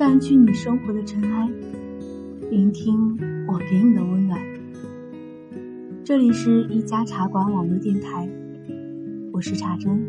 淡去你生活的尘埃，聆听我给你的温暖。这里是一家茶馆网络电台，我是茶真。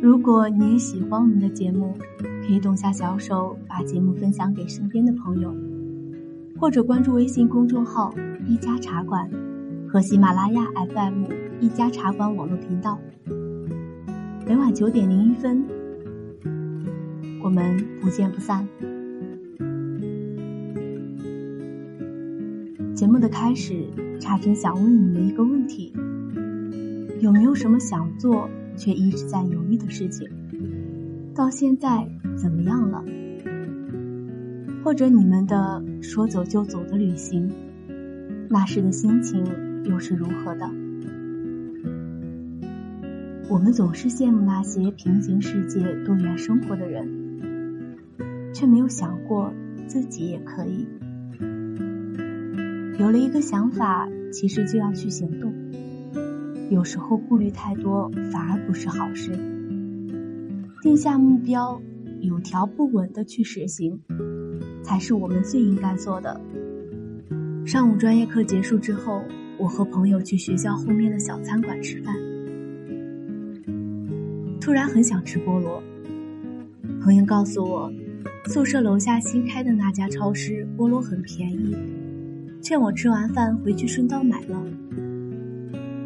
如果你也喜欢我们的节目，可以动下小手把节目分享给身边的朋友，或者关注微信公众号“一家茶馆”和喜马拉雅 FM“ 一家茶馆”网络频道。每晚九点零一分。我们不见不散。节目的开始，茶真想问你们一个问题：有没有什么想做却一直在犹豫的事情？到现在怎么样了？或者你们的说走就走的旅行，那时的心情又是如何的？我们总是羡慕那些平行世界、多元生活的人。却没有想过自己也可以。有了一个想法，其实就要去行动。有时候顾虑太多反而不是好事。定下目标，有条不紊的去实行，才是我们最应该做的。上午专业课结束之后，我和朋友去学校后面的小餐馆吃饭，突然很想吃菠萝。朋友告诉我。宿舍楼下新开的那家超市菠萝很便宜，劝我吃完饭回去顺道买了。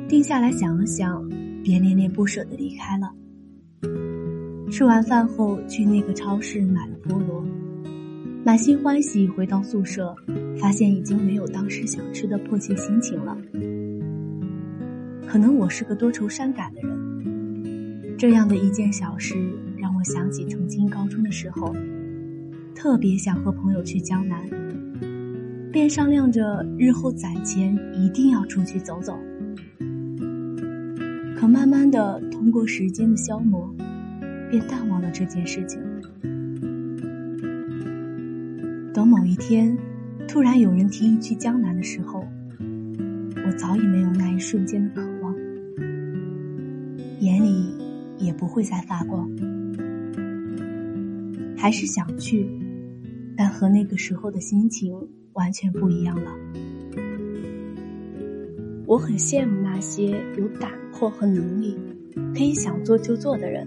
定下来想了想，便恋恋不舍的离开了。吃完饭后去那个超市买了菠萝，满心欢喜回到宿舍，发现已经没有当时想吃的迫切心情了。可能我是个多愁善感的人，这样的一件小事让我想起曾经高中的时候。特别想和朋友去江南，便商量着日后攒钱一定要出去走走。可慢慢的，通过时间的消磨，便淡忘了这件事情。等某一天，突然有人提议去江南的时候，我早已没有那一瞬间的渴望，眼里也不会再发光，还是想去。但和那个时候的心情完全不一样了。我很羡慕那些有胆魄和能力，可以想做就做的人。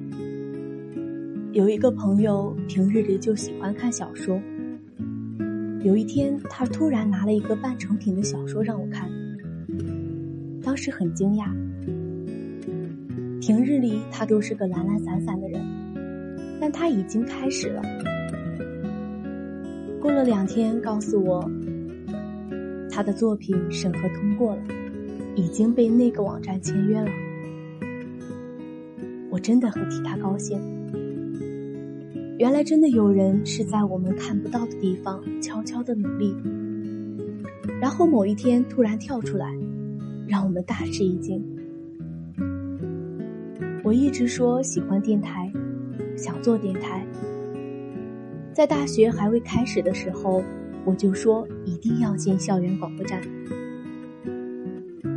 有一个朋友平日里就喜欢看小说，有一天他突然拿了一个半成品的小说让我看，当时很惊讶。平日里他都是个懒懒散散的人，但他已经开始了。过了两天，告诉我他的作品审核通过了，已经被那个网站签约了。我真的很替他高兴。原来真的有人是在我们看不到的地方悄悄的努力，然后某一天突然跳出来，让我们大吃一惊。我一直说喜欢电台，想做电台。在大学还未开始的时候，我就说一定要进校园广播站。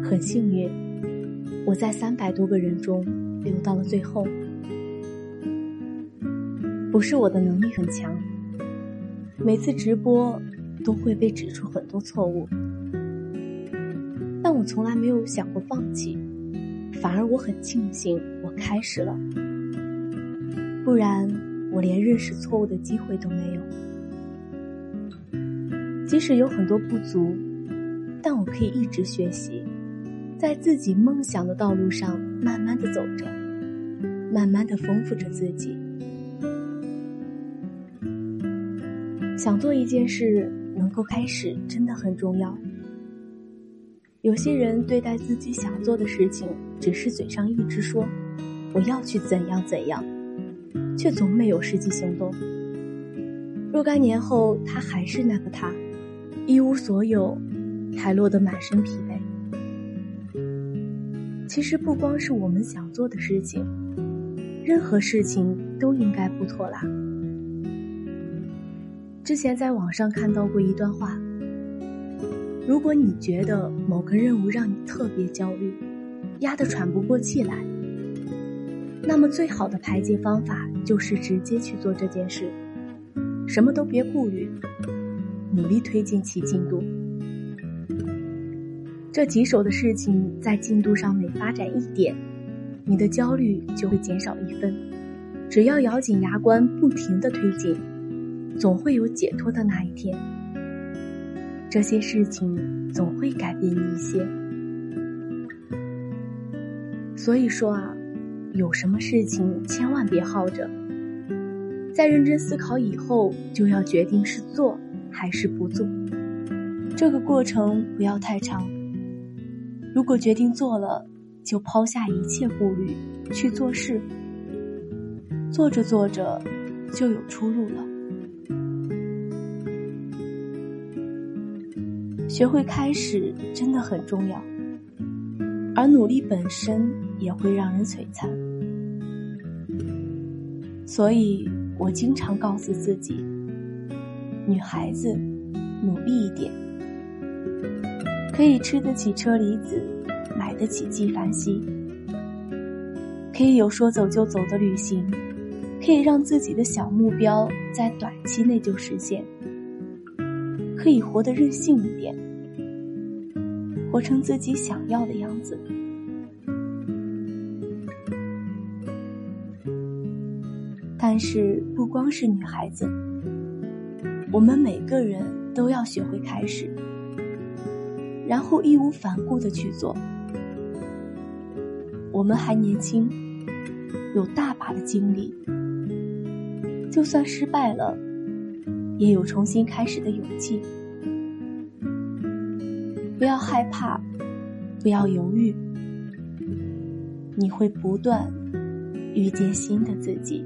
很幸运，我在三百多个人中留到了最后。不是我的能力很强，每次直播都会被指出很多错误，但我从来没有想过放弃，反而我很庆幸我开始了，不然。我连认识错误的机会都没有，即使有很多不足，但我可以一直学习，在自己梦想的道路上慢慢的走着，慢慢的丰富着自己。想做一件事，能够开始真的很重要。有些人对待自己想做的事情，只是嘴上一直说我要去怎样怎样。却总没有实际行动。若干年后，他还是那个他，一无所有，还落得满身疲惫。其实不光是我们想做的事情，任何事情都应该不拖拉。之前在网上看到过一段话：如果你觉得某个任务让你特别焦虑，压得喘不过气来。那么，最好的排解方法就是直接去做这件事，什么都别顾虑，努力推进其进度。这棘手的事情在进度上每发展一点，你的焦虑就会减少一分。只要咬紧牙关，不停的推进，总会有解脱的那一天。这些事情总会改变你一些。所以说啊，有什么事情千万别耗着，在认真思考以后，就要决定是做还是不做。这个过程不要太长。如果决定做了，就抛下一切顾虑去做事。做着做着，就有出路了。学会开始真的很重要，而努力本身也会让人璀璨。所以我经常告诉自己：女孩子，努力一点，可以吃得起车厘子，买得起纪梵希，可以有说走就走的旅行。可以让自己的小目标在短期内就实现，可以活得任性一点，活成自己想要的样子。但是不光是女孩子，我们每个人都要学会开始，然后义无反顾的去做。我们还年轻，有大把的精力。就算失败了，也有重新开始的勇气。不要害怕，不要犹豫，你会不断遇见新的自己。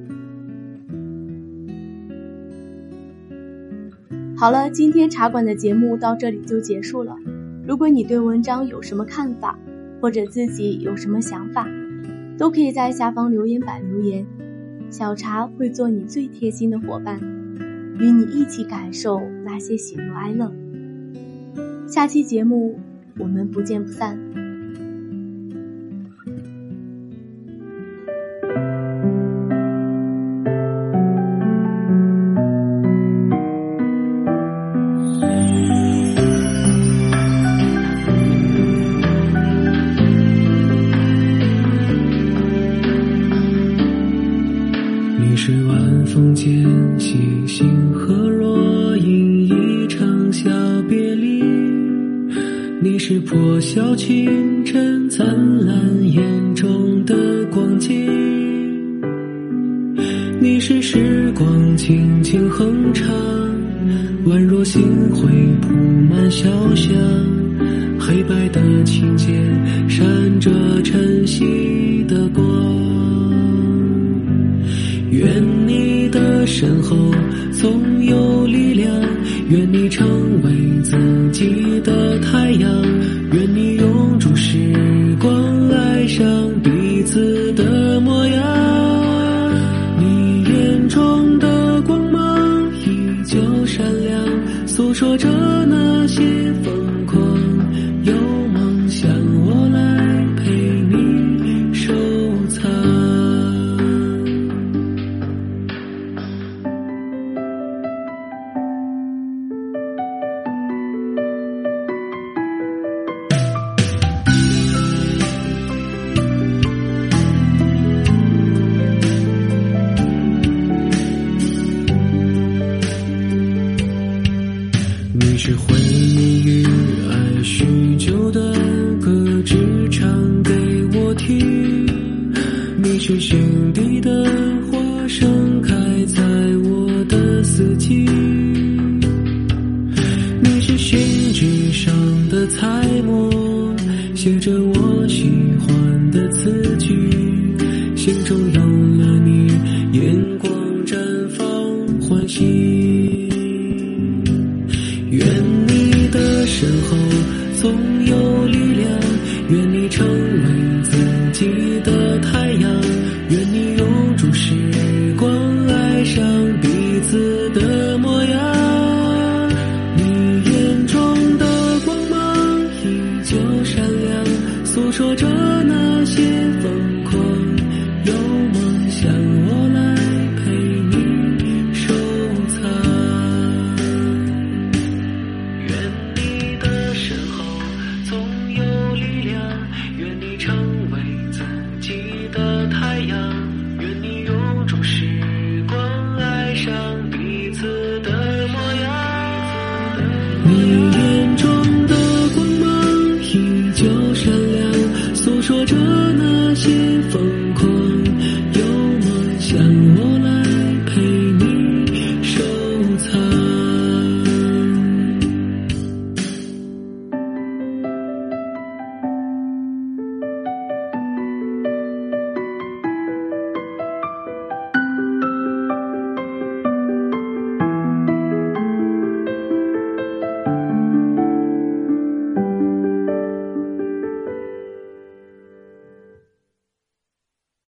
好了，今天茶馆的节目到这里就结束了。如果你对文章有什么看法，或者自己有什么想法，都可以在下方留言板留言。小茶会做你最贴心的伙伴，与你一起感受那些喜怒哀乐。下期节目我们不见不散。破晓清晨灿烂眼中的光景，你是时光轻轻哼唱，宛若星辉铺满小巷，黑白的琴键闪着晨曦的光。愿你的身后总有力量，愿你成为自己的太说着那些风默，写着我喜欢的词句，心中有了你，眼光绽放欢喜。愿你的身后总